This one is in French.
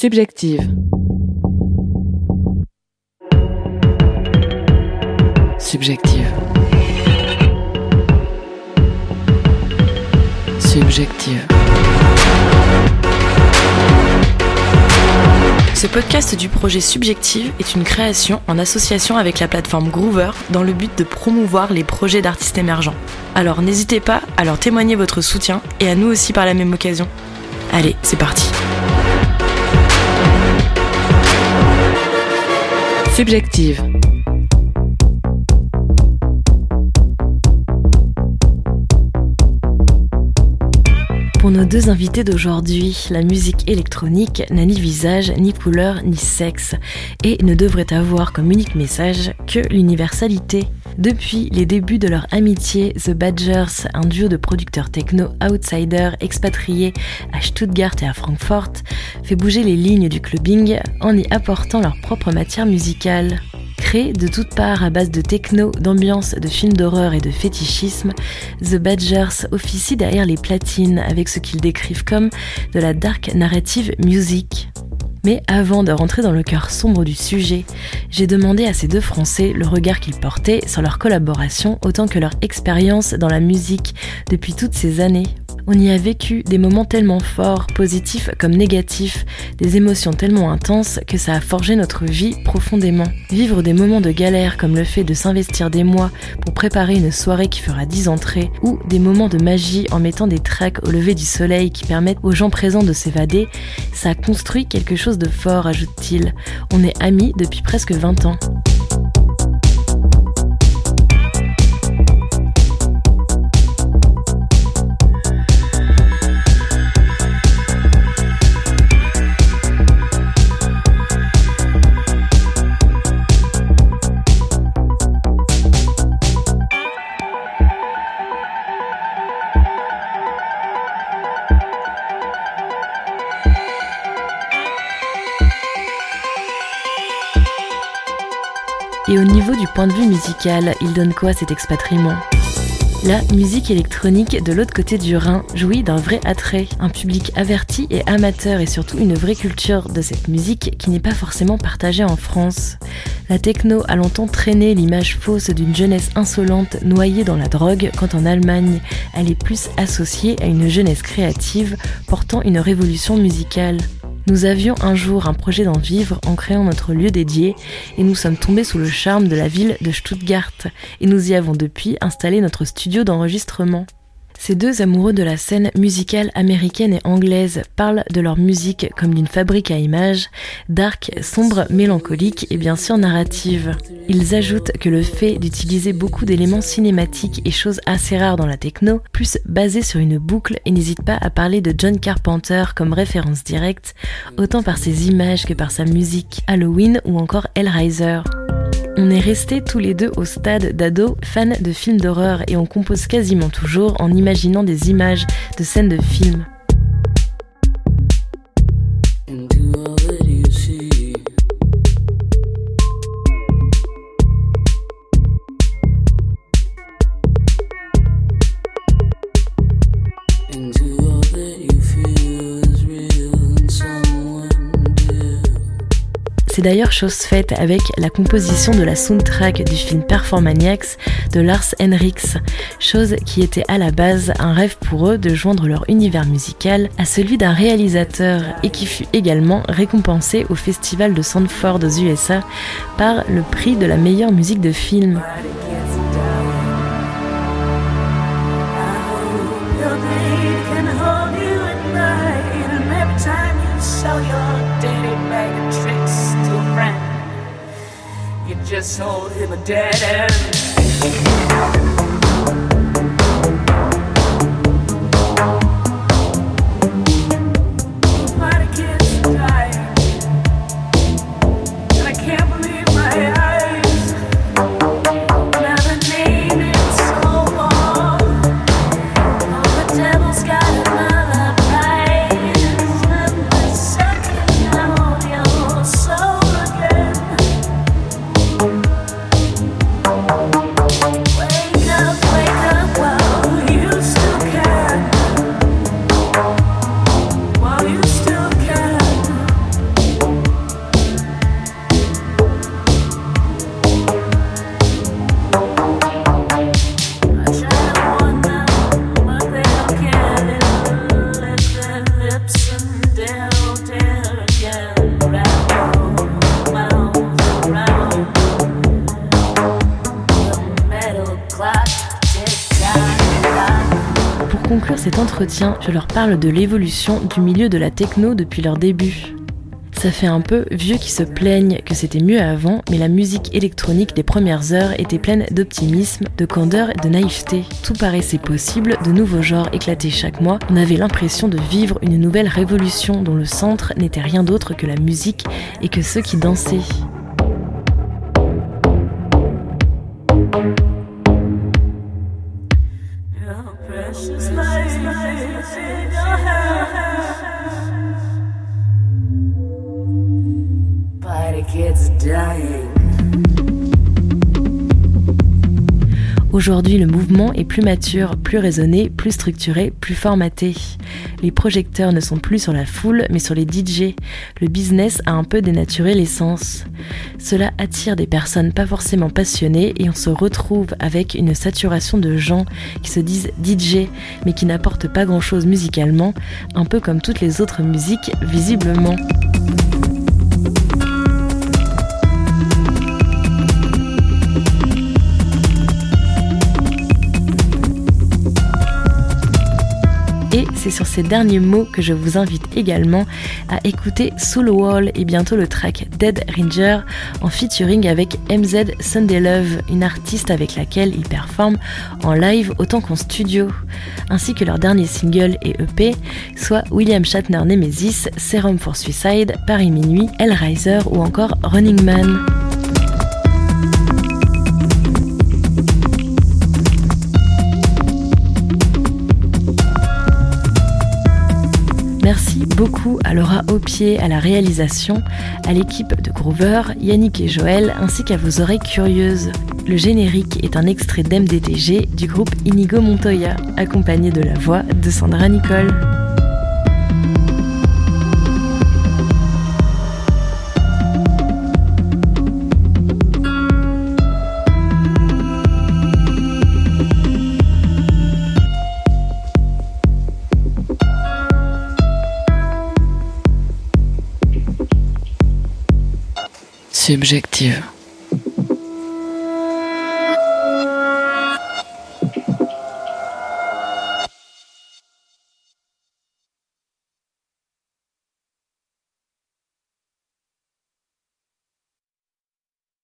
Subjective. Subjective. Subjective. Ce podcast du projet Subjective est une création en association avec la plateforme Groover dans le but de promouvoir les projets d'artistes émergents. Alors n'hésitez pas à leur témoigner votre soutien et à nous aussi par la même occasion. Allez, c'est parti. Subjective. Pour nos deux invités d'aujourd'hui, la musique électronique n'a ni visage, ni couleur, ni sexe, et ne devrait avoir comme unique message que l'universalité. Depuis les débuts de leur amitié, The Badgers, un duo de producteurs techno outsiders expatriés à Stuttgart et à Francfort, fait bouger les lignes du clubbing en y apportant leur propre matière musicale. Créé de toutes parts à base de techno, d'ambiance, de films d'horreur et de fétichisme, The Badgers officie derrière les platines avec ce qu'ils décrivent comme de la dark narrative music. Mais avant de rentrer dans le cœur sombre du sujet, j'ai demandé à ces deux Français le regard qu'ils portaient sur leur collaboration autant que leur expérience dans la musique depuis toutes ces années. On y a vécu des moments tellement forts, positifs comme négatifs, des émotions tellement intenses que ça a forgé notre vie profondément. Vivre des moments de galère comme le fait de s'investir des mois pour préparer une soirée qui fera 10 entrées, ou des moments de magie en mettant des tracks au lever du soleil qui permettent aux gens présents de s'évader, ça a construit quelque chose de fort, ajoute-t-il. On est amis depuis presque 20 ans. Et au niveau du point de vue musical, il donne quoi cet expatriement? La musique électronique de l'autre côté du Rhin jouit d'un vrai attrait, un public averti et amateur et surtout une vraie culture de cette musique qui n'est pas forcément partagée en France. La techno a longtemps traîné l'image fausse d'une jeunesse insolente noyée dans la drogue quand en Allemagne elle est plus associée à une jeunesse créative portant une révolution musicale. Nous avions un jour un projet d'en vivre en créant notre lieu dédié et nous sommes tombés sous le charme de la ville de Stuttgart et nous y avons depuis installé notre studio d'enregistrement. Ces deux amoureux de la scène musicale américaine et anglaise parlent de leur musique comme d'une fabrique à images, dark, sombre, mélancolique et bien sûr narrative. Ils ajoutent que le fait d'utiliser beaucoup d'éléments cinématiques et choses assez rares dans la techno, plus basés sur une boucle et n'hésitent pas à parler de John Carpenter comme référence directe, autant par ses images que par sa musique, Halloween ou encore Hellraiser. On est restés tous les deux au stade d'ado, fans de films d'horreur, et on compose quasiment toujours en imaginant des images de scènes de films. C'est d'ailleurs chose faite avec la composition de la soundtrack du film Performaniacs de Lars Henriks, chose qui était à la base un rêve pour eux de joindre leur univers musical à celui d'un réalisateur et qui fut également récompensé au festival de Sanford aux USA par le prix de la meilleure musique de film. Just sold him a dead end. Conclure cet entretien, je leur parle de l'évolution du milieu de la techno depuis leur début. Ça fait un peu vieux qui se plaignent que c'était mieux avant, mais la musique électronique des premières heures était pleine d'optimisme, de candeur et de naïveté. Tout paraissait possible, de nouveaux genres éclataient chaque mois. On avait l'impression de vivre une nouvelle révolution dont le centre n'était rien d'autre que la musique et que ceux qui dansaient. Aujourd'hui, le mouvement est plus mature, plus raisonné, plus structuré, plus formaté. Les projecteurs ne sont plus sur la foule, mais sur les DJ. Le business a un peu dénaturé l'essence. Cela attire des personnes pas forcément passionnées et on se retrouve avec une saturation de gens qui se disent DJ, mais qui n'apportent pas grand-chose musicalement, un peu comme toutes les autres musiques, visiblement. Derniers mots que je vous invite également à écouter Soul Wall et bientôt le track Dead Ranger en featuring avec MZ Sunday Love, une artiste avec laquelle ils performent en live autant qu'en studio, ainsi que leur dernier single et EP, soit William Shatner Nemesis, Serum for Suicide, Paris Minuit, Hellraiser ou encore Running Man. Merci beaucoup à Laura Aupier à la réalisation, à l'équipe de Groover, Yannick et Joël, ainsi qu'à vos oreilles curieuses. Le générique est un extrait d'MDTG du groupe Inigo Montoya, accompagné de la voix de Sandra Nicole. Subjective.